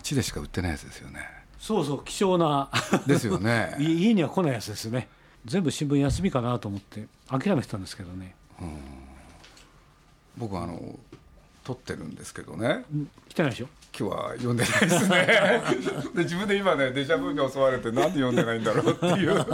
街でしか売ってないやつですよね。そうそう貴重な。ですよね。家には来ないやつですね。全部新聞休みかなと思って諦めてたんですけどね。僕はあの撮ってるんですけどね。来てないでしょ？今日は読んでないですね。で自分で今ねデジャブに襲われてなんで読んでないんだろうっていう。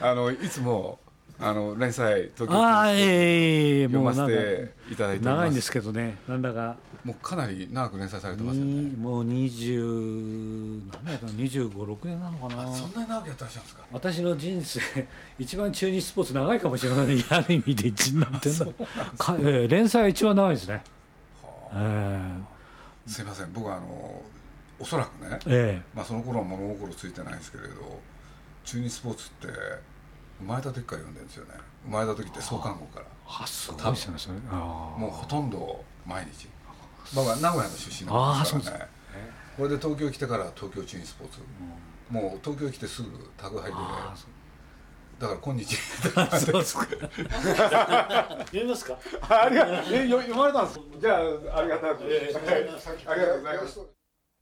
あのいつもあの連載時ああええ読ませていただいて長いんですけどねなんだか。もうかなり長く連載されてますよね。にもう20何年やったの25、6年なのかな。そんなに長くやってらっしゃるんですか？私の人生 一番中日スポーツ長いかもしれないある意味で一になってんだ。か、えー連載は一番長いですね。えすいません。僕はあのおそらくねええ。まあ、その頃は物心ついてないんですけれど中日スポーツって生まれた時から読んでるんですよね。生まれた時って創刊号から。えあすごい。ですよね。それあもうほとんど毎日。僕は名古屋の出身なんですからね。これで東京来てから東京中日スポーツ、もう東京来てすぐ宅配で。だから今日そうですか。読みますか？ありが読まれたんですじゃあありがありがとうございます。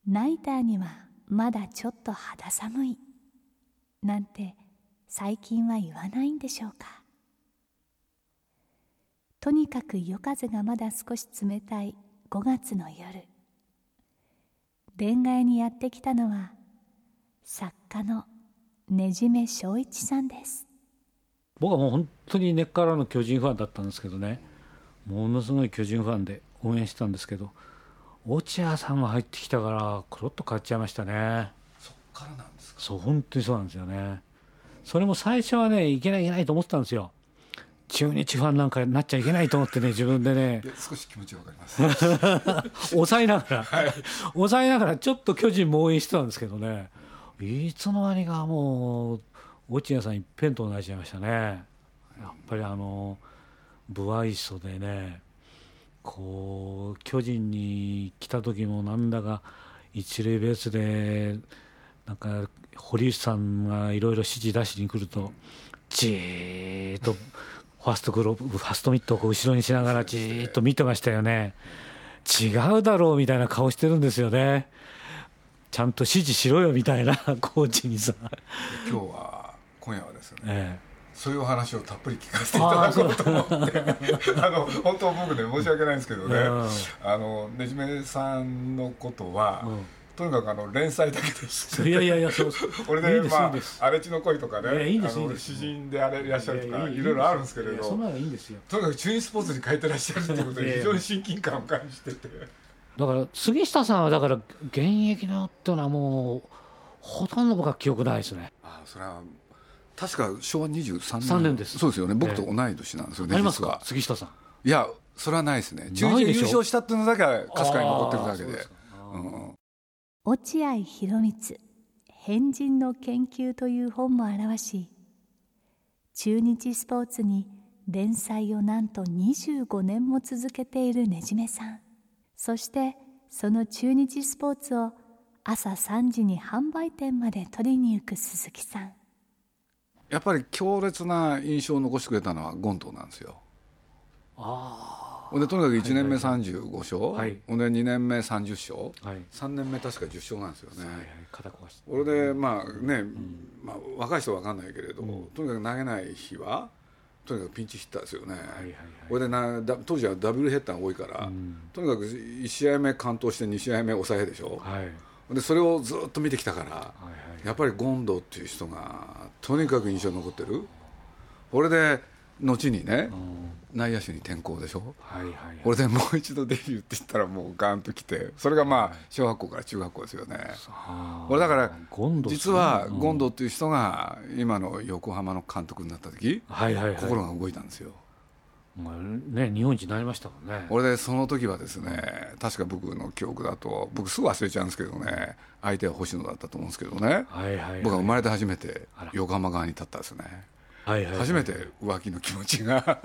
ナイターにはまだちょっと肌寒い。なんて最近は言わないんでしょうか？とにかく夜風がまだ少し冷たい5月の夜。恋愛にやってきたのは作家のねじめ正一さんです。僕はもう本当に根っからの巨人ファンだったんですけどね。ものすごい巨人ファンで応援してたんですけど落合さんが入ってきたからコロッと変わっちゃいましたね。そっからなんですか？そう本当にそうなんですよねそれも最初はねいけないいけないと思ってたんですよ。中日ファンなんかになっちゃいけないと思ってね自分でね。で少し気持ちわかります。抑えながら、抑えながらちょっと巨人も応援してたんですけどね。いつの間にかもう落合さん一辺倒になっちゃいましたね。やっぱりあの不愛想でねこう巨人に来た時もなんだか一塁ベースでなんか堀内さんがいろいろ指示出しに来るとじーっとファーストグローブファーストミットを後ろにしながらじーっと見てましたよね。違うだろうみたいな顔してるんですよね。ちゃんと指示しろよみたいな コーチにさ、今日は今夜はですね。えそういうお話をたっぷり聞かせていただこうと思って。あの本当僕ね申し訳ないんですけどね、うん。あのねじめさんのことは、うんとにかくあの連載だけです。えいやいやいやそうそう。これでいいですまあいいです。荒地の恋とかねいいですあのいいです。詩人であれいらっしゃるとかいろいろあるんですけれど。そんなのいいんですよ。とにかく中日スポーツに書いてらっしゃるっていうことで非常に親近感を感じてて。だから杉下さんはだから現役のっていうのはもうほとんど僕は記憶ないですね。あそれは確か昭和23年。三年です。そうですよね。僕と同い年なんですよね、ありますか？杉下さん。いやそれはないですね。中日優勝したっていうのだけはかすかに残ってるだけで。うん落合博満変人の研究という本も表し中日スポーツに連載をなんと25年も続けているねじめさん。そしてその中日スポーツを朝3時に販売店まで取りに行く鈴木さん。やっぱり強烈な印象を残してくれたのはゴントなんですよ。あほんでとにかく1年目35勝、はい。ほんで2年目30勝、あはい。3年目確か10勝なんですよね、はいはい。肩壊して。これでまあね、まあ、若い人は分かんないけれど、とにかく投げない日はとにかくピンチヒッターですよね、はいはいこれでなだ当時はダブルヘッダーが多いから、とにかく1試合目完投して2試合目抑えでしょ、はい。でそれをずっと見てきたから、はいはい。やっぱりゴンドっていう人がとにかく印象に残ってる。これで後にねうん。内野手に転向でしょ？はいはいはい。これでもう一度デビューって言ったらもうガンときてそれがまあ小学校から中学校ですよね。あーこれだから実はうん。権藤っていう人が今の横浜の監督になった時はいはいはい。心が動いたんですよ。まあね日本一になりましたもんね。俺でその時はですね確か僕の記憶だと僕すぐ忘れちゃうんですけどね相手は星野だったと思うんですけどね。はいはいはい。僕は生まれて初めて横浜側に立ったんですねはいはいはい。初めて浮気の気持ちが。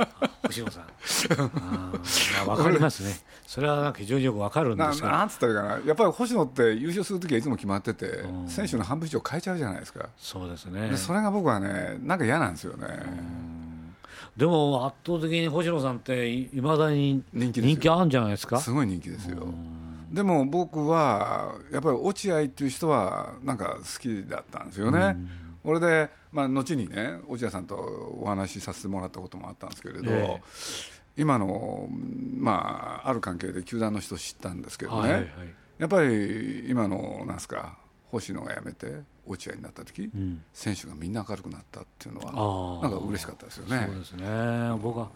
星野さん。あーまあわかりますね。それはなんか非常によくわかるんでなすがなんつったらいいかな。やっぱり星野って優勝する時はいつも決まっててうん選手の半分以上変えちゃうじゃないですか。そうですね。でそれが僕はねなんか嫌なんですよね。でも圧倒的に星野さんっていまだに人気人気あるんじゃないですか？すごい人気ですよ。でも僕はやっぱり落合っていう人はなんか好きだったんですよね、俺で、まあ、後にね落合さんとお話しさせてもらったこともあったんですけれど、え今の、まあ、ある関係で球団の人知ったんですけどね、はいはいはい。やっぱり今のなんすか星野が辞めて落合になった時、ん。選手がみんな明るくなったっていうのあはー。なんか嬉しかったですよね。そうですね。僕は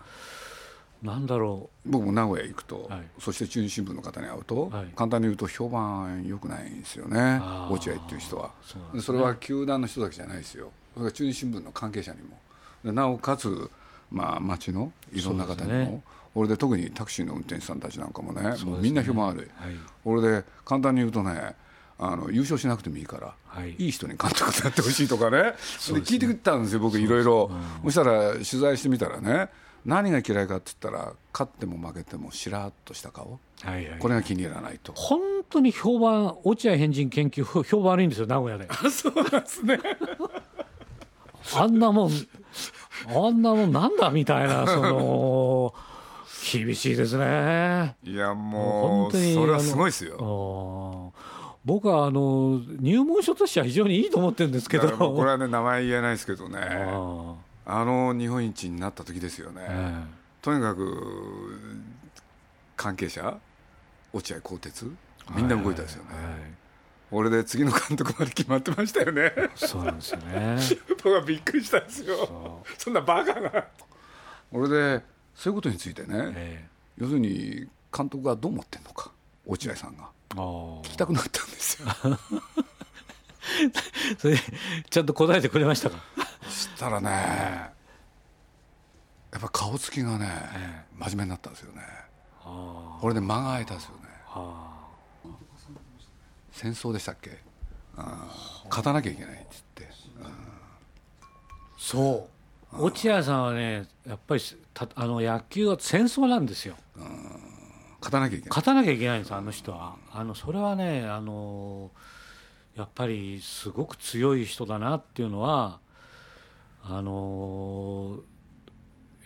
なんだろ僕も名古屋行くと、はい。そして中日新聞の方に会うと、はい。簡単に言うと評判良くないんですよね落合っていう人は。そうなんでそれは球団の人だけじゃないですよ。それから中日新聞の関係者にも。でなおかつ、まあ、町のいろんな方にも、俺で特にタクシーの運転手さんたちなんかもねね。もうみんな評判悪い、はい。俺で簡単に言うとねあの優勝しなくてもいいから、はい。いい人に監督になってほしいとかね。ね。で聞いてきたんですよ僕いろいろ。そしたら取材してみたらね何が嫌いかって言ったら勝っても負けてもしらっとした顔。はいはい。これが気に入らないと。本当に評判落合変人研究評 評判悪いんですよ名古屋で。そうなんですね。あんなもんあんなもんなんだみたいなその厳しいですね。いやももうう本当にそれはすごいですあよー僕はあの入門書としては非常にいいと思ってるんですけど。これはね名前言えないですけどねああの日本一になった時ですよね、とにかく関係者落合鋼鉄みんな動いたですよね、俺で次の監督まで決まってましたよね。そうなんですよね。僕はびっくりしたんですよ。そそんなバカな。俺でそういうことについてね、え要するに監督がどう思ってんのか落合さんが。聞きたくなったんですよ。それでちゃんと答えてくれましたか？そしたらねやっぱ顔つきがね、え真面目になったんですよね。あ。これで間が空いたんですよね。戦争でしたっけ？勝たなきゃいけないって言って。そう。落合さんはねやっぱりたあの野球は戦争なんですよ。勝たなきゃいけない。勝たなきゃいけないんですあの人は。あのそれはねあのやっぱりすごく強い人だなっていうのはあの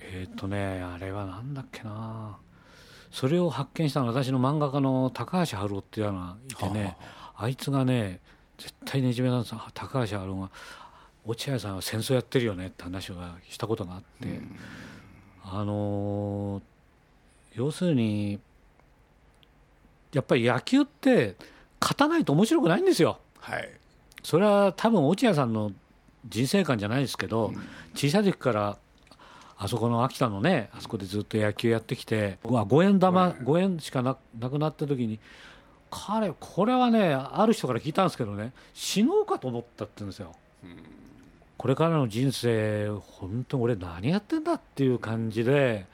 えっ、とねあれはなんだっけな。それを発見したのは私の漫画家の高橋春夫っていうのがいてねあいつがね絶対ねじめなんです。よ高橋春夫が落合さんは戦争やってるよねって話をしたことがあって、あの要するにやっぱり野球って勝たないと面白くないんですよ。はい。それは多分落合さんの人生観じゃないですけど、小さい時からあそこの秋田のねあそこでずっと野球やってきてうわ5円玉5円しかななくなった時に彼これはねある人から聞いたんですけどね死のうかと思ったって言うんですよ。これからの人生本当に俺何やってんだっていう感じで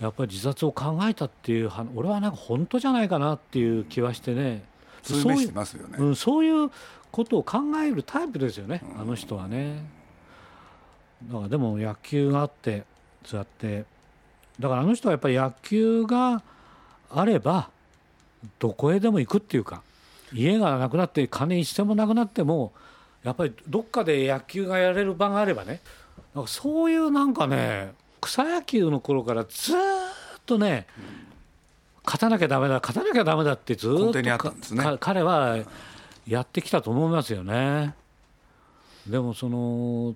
やっぱり自殺を考えたっていう話俺はなんか本当じゃないかなっていう気はしてね。そういう目してますよね。うん、そういうことを考えるタイプですよね、あの人はね。だからでも野球があってそうやって。だからあの人はやっぱり野球があればどこへでも行くっていうか家がなくなって金一銭もなくなってもやっぱりどっかで野球がやれる場があればね。なんかそういうなんかね草野球の頃からずーっとね、勝たなきゃダメだ勝たなきゃダメだってずーっと根底にあったんですね。か彼はやってきたと思いますよね。でもその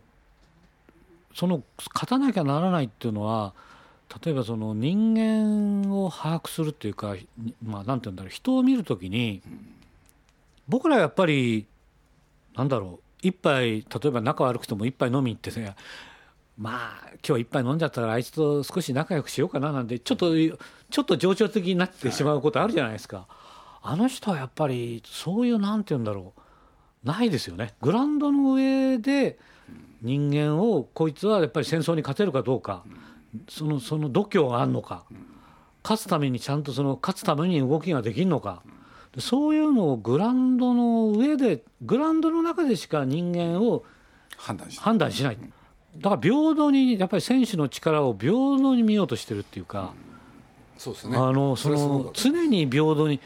その勝たなきゃならないっていうのは例えばその人間を把握するっていうか、まあ、なんて言うんだろう人を見るときに僕らやっぱりなんだろう一杯例えば仲悪くても一杯飲み行ってねまあ今日一杯飲んじゃったらあいつと少し仲良くしようかななんてちょっとちょっと情緒的になってしまうことあるじゃないですか、あの人はやっぱりそういうなんて言うんだろうないですよねグラウンドの上で人間をこいつはやっぱり戦争に勝てるかどうか、そのその度胸があるのか、勝つためにちゃんとその勝つために動きができるのか、そういうのをグラウンドの上でグラウンドの中でしか人間を判断し判断しない。だから平等にやっぱり選手の力を平等に見ようとしてるっていうか、そうですね。あのその常に平等に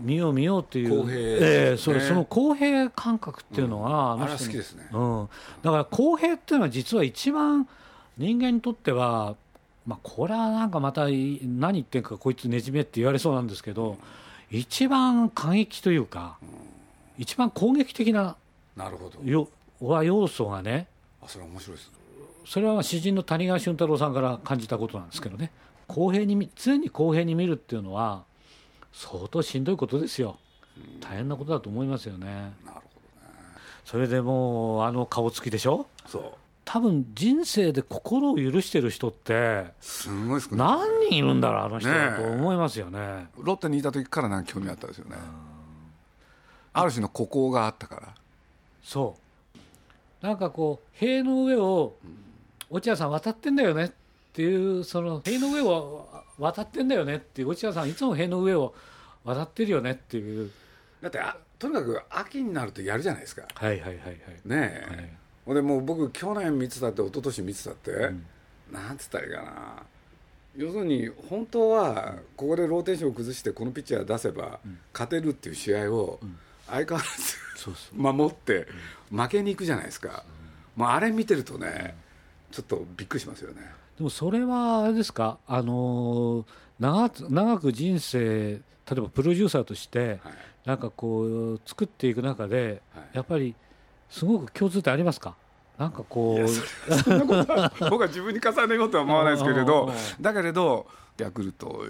見よう見ようっていう、公平ええそれその公平感覚っていうのは、あれはの人に。好きですね。うん、だから公平っていうのは実は一番人間にとっては、まあ、これはなんかまたい何言ってんかこいつねじめって言われそうなんですけど、一番過激というか、一番攻撃的ななるほど。よは要素がねあそれは面白いですそれは詩人の谷川俊太郎さんから感じたことなんですけどね公平に見常に公平に見るっていうのは相当しんどいことですよ。大変なことだと思いますよね。なるほそれでもうあの顔つきでしょ？どそう。多分人生で心を許してる人ってすごい何人いるんだろうあの人ねえと思いますよね。ロッテにいた時からなんか興味あったですよね。ある種の孤高があったから。そう。なんかこう塀の上を落合さん渡ってんだよねっていうその塀の上を渡ってんだよねっていう落合さんいつも塀の上を渡ってるよねっていう。だってあとにかく秋になるとやるじゃないですか。はいはいはいはい。ねえ、はい。ほんでもう僕去年見てたって一昨年見てたって、なんつったらいいかな。要するに本当はここでローテーションを崩してこのピッチャー出せば勝てるっていう試合を相変わらずそうそ守って負けに行くじゃないですか、もうあれ見てるとねちょっとびっくりしますよねでもそれはあれですか？あのー長く長く人生例えばプロデューサーとしてはい。なんかこう作っていく中ではい。やっぱりすごく共通点ありますか？なんかこいうやそそんなことは僕は自分に重ねようとは思わないですけれどうんだけれどヤクルト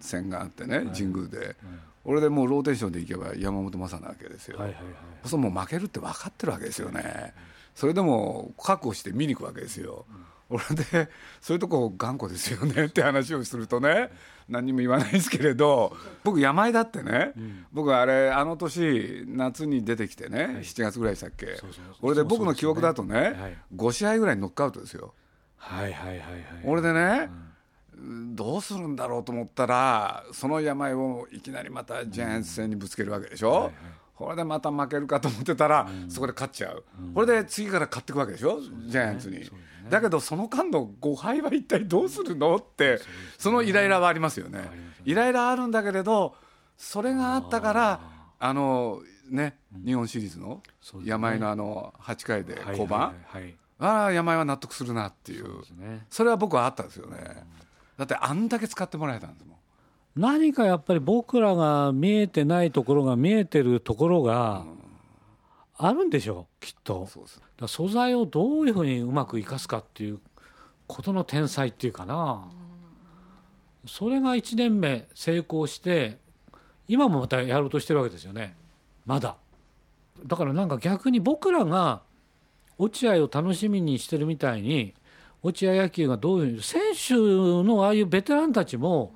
戦があってね神宮で、俺でもうローテーションでいけば山本昌なわけですよ、はいはいはい。そうもう負けるって分かってるわけですよね。それでも覚悟して見に行くわけですよ、俺でそういうとこ頑固ですよねって話をするとね何にも言わないですけれど僕山井だってね、僕あれあの年夏に出てきてね、7月ぐらいでしたっけ俺で僕の記憶だとねはい。5試合ぐらいノックアウトですよ。はいはいはいはい俺でね、どうするんだろうと思ったらその病をいきなりまたジャイアンツ戦にぶつけるわけでしょ、これでまた負けるかと思ってたら、そこで勝っちゃう、これで次から勝っていくわけでしょ、ジャイアンツに、だけどその間の5敗は一体どうするの？ってそのイライラはありますよね。イライラあるんだけれどそれがあったからあのね日本シリーズの山井のあの8回で降板、ああ山井は納得するなっていう。それは僕はあったんですよね。だってあんだけ使ってもらえたんですもん。何かやっぱり僕らが見えてないところが見えてるところがあるんでしょうきっと。素材をどういうふうにうまく生かすかっていうことの天才っていうかな。それが1年目成功して今もまたやろうとしてるわけですよね。まだ。だからなんか逆に僕らが落合を楽しみにしてるみたいに落合野球がどういう選手のああいうベテランたちも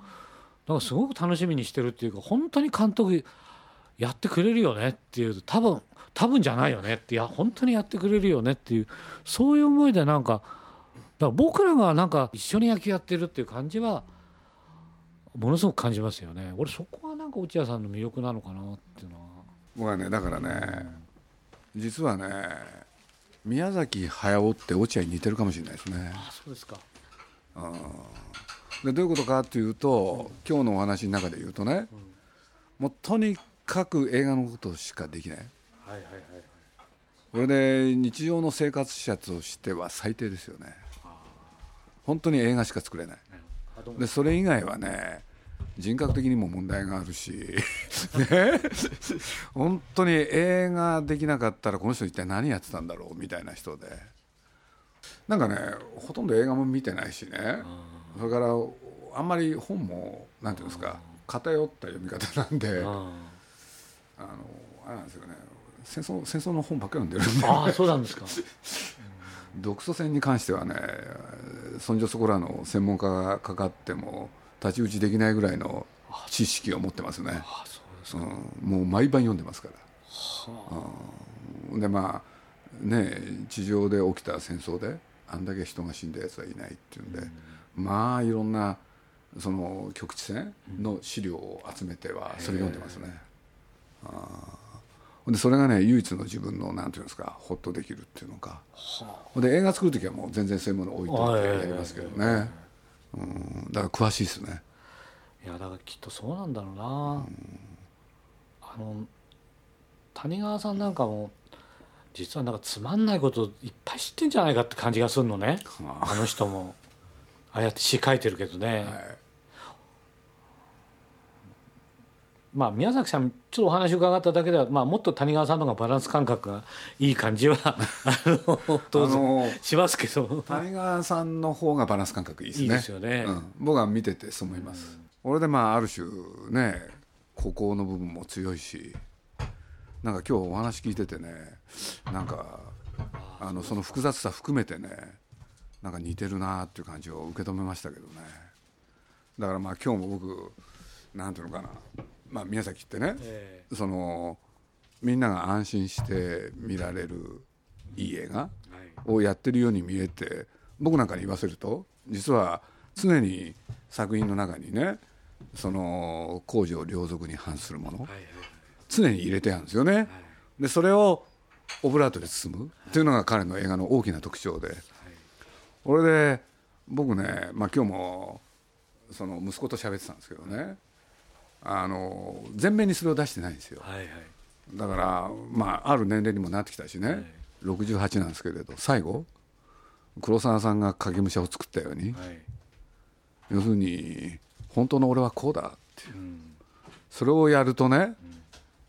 なんかすごく楽しみにしてるっていうか本当に監督やってくれるよねっていう多分多分じゃないよねっていや本当にやってくれるよねっていうそういう思いでなんかだから僕らがなんか一緒に野球やってるっていう感じはものすごく感じますよね。俺そこはなんか落合さんの魅力なのかなっていうのは。僕はねだからね実はね宮崎駿って落合に似てるかもしれないですね。あそうですか。でどういうことかっていうと今日のお話の中で言うとねもうとにかく映画のことしかできないはいはいはいこれで日常の生活者としては最低ですよね。本当に映画しか作れない。でそれ以外はね人格的にも問題があるし、ね、本当に映画できなかったらこの人一体何やってたんだろうみたいな人で。なんかねほとんど映画も見てないしね。それからあんまり本もなんていうんですか偏った読み方なんで。あのああれなんですよね戦争戦争の本ばっかり読んでるんで。あそうなんですか。独ソ戦に関してはねそんじょそこらの専門家がかかっても太刀打ちできないぐらいの知識を持ってますね。あそうですか、うん、もう毎晩読んでますから、うん、でまあね地上で起きた戦争であんだけ人が死んだやつはいないっていうんで、まあいろんなその局地戦の資料を集めてはそれ読んでますね、あーでそれがね唯一の自分のなんていうんですかホッとできるっていうのか。で映画作る時はもう全然そういうもの置いといてやりますけどね、うん、だから詳しいですね。いやだからきっとそうなんだろうな、あの谷川さんなんかも実はなんかつまんないこといっぱい知ってんじゃないかって感じがするのね。あの人も。ああやって詩書いてるけどね、はいまあ宮崎さんちょっとお話伺っただけでは、まあ、もっと谷川さんの方がバランス感覚がいい感じは あの当然しますけど。谷川さんの方がバランス感覚いいですね。いいですよね。うん、僕は見ててそう思います、俺でまあある種ね孤高の部分も強いしなんか今日お話聞いててねなんかあのその複雑さ含めてねなんか似てるなっていう感じを受け止めましたけどね。だからまあ今日も僕なんていうのかな、まあ、宮崎ってね、えそのみんなが安心して見られるいい映画をやってるように見えて僕なんかに言わせると実は常に作品の中にねその公序良俗に反するものはいはい。常に入れてあるんですよね。でそれをオブラートで包む。っていうのが彼の映画の大きな特徴で。これで僕ね、まあ、今日もその息子と喋ってたんですけどねあの前面にそれを出してないんですよ。はいはい。だから、まあ、ある年齢にもなってきたしね、68なんですけれど最後黒沢さんが影武者を作ったようにはい。要するに本当の俺はこうだっていう。うん。それをやるとね、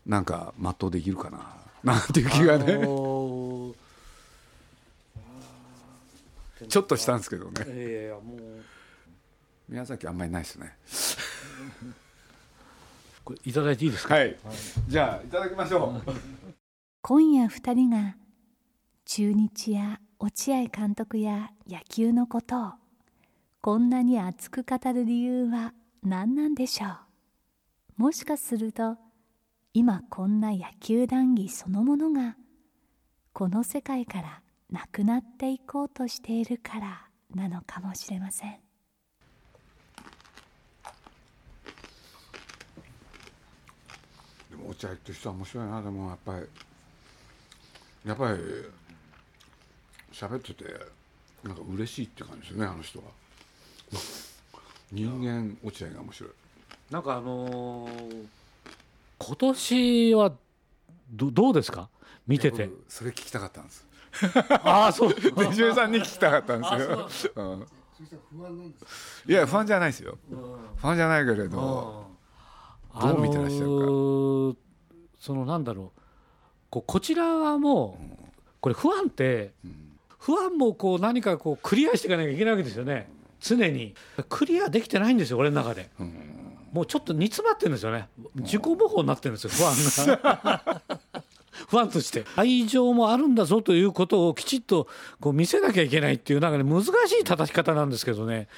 なんか全うできるかななんていう気がね、あのー ちょっとしたんですけどね。いやいやもう。宮崎あんまりないですね これいただいていいですか、はい。じゃあいただきましょう。今夜二人が中日や落合監督や野球のことをこんなに熱く語る理由は何なんでしょう？もしかすると今こんな野球談義そのものがこの世界からなくなっていこうとしているからなのかもしれません落合って人は面白いなでもやっぱりやっぱり喋っててなんか嬉しいって感じですよねあの人は。人間落合が面白い。なんかあのー今年はどどうですか？見てて。僕それ聞きたかったんです。ああそう。手順さんに聞きたかったんですよ、う。ん、いや不安じゃないですよ。不安じゃないけれどどう見てらっしゃるか。あのーそのなんだろう。こうこちらはもうこれ不安って不安もこう何かこうクリアしていかなきゃいけないわけですよね。常に。クリアできてないんですよ俺の中で。もうちょっと煮詰まってるんですよね。自己模倣になってるんですよ不安が。不安として。愛情もあるんだぞということをきちっとこう見せなきゃいけないっていうなんかね難しい叩き方なんですけどね。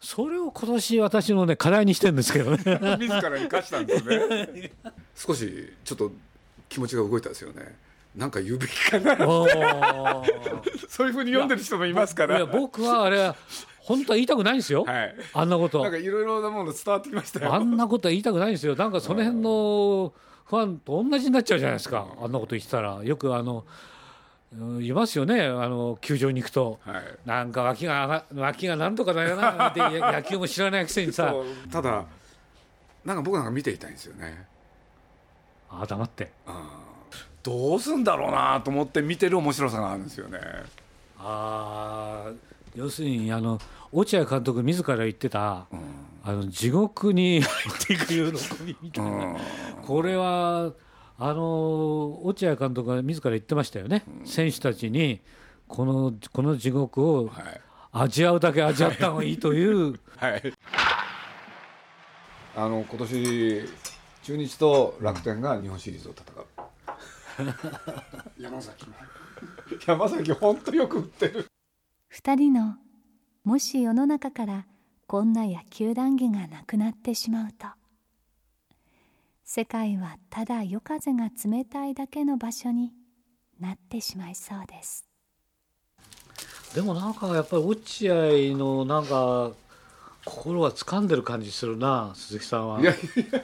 それを今年私のね課題にしてるんですけどね。自ら生かしたんですね。少しちょっと気持ちが動いたんですよね。なんか言うべきかな。そういうふうに読んでる人もいますかいらや僕はあれは本当は言いたくないんですよ、はい。あんなこと。なんかいろいろなもの伝わってきましたよ。あんなことは言いたくないんですよ。なんかその辺のファンと同じになっちゃうじゃないですか。あんなこと言ってたら。よくあのいますよね。あの球場に行くと。はい。なんか脇が脇がなんとかだよな。ってや 野球も知らないくせにさ。ただなんか僕なんか見ていたいんですよね。あ黙って。どうすんだろうなと思って見てる面白さがあるんですよね。あー要するにあの落合監督自ら言ってた、あの地獄に入っていく喜びみたいな、うん。これはあの落合監督が自ら言ってましたよね、選手たちにこのこの地獄をはい。味わうだけ味わった方がいいという、はい。あの今年中日と楽天が日本シリーズを戦う。山崎山崎本当よく打ってる。二人のもし世の中からこんな野球談義がなくなってしまうと世界はただ夜風が冷たいだけの場所になってしまいそうです。でもなんかやっぱり落合のなんか心は掴んでる感じするな鈴木さんは。いやいや。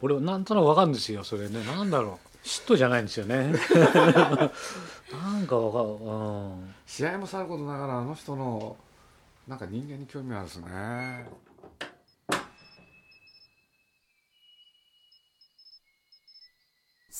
俺なんとなくわかるんですよそれね。なんだろう。嫉妬じゃないんですよね。なんかわかる、うん、試合もさることながらあの人のなんか人間に興味あるですね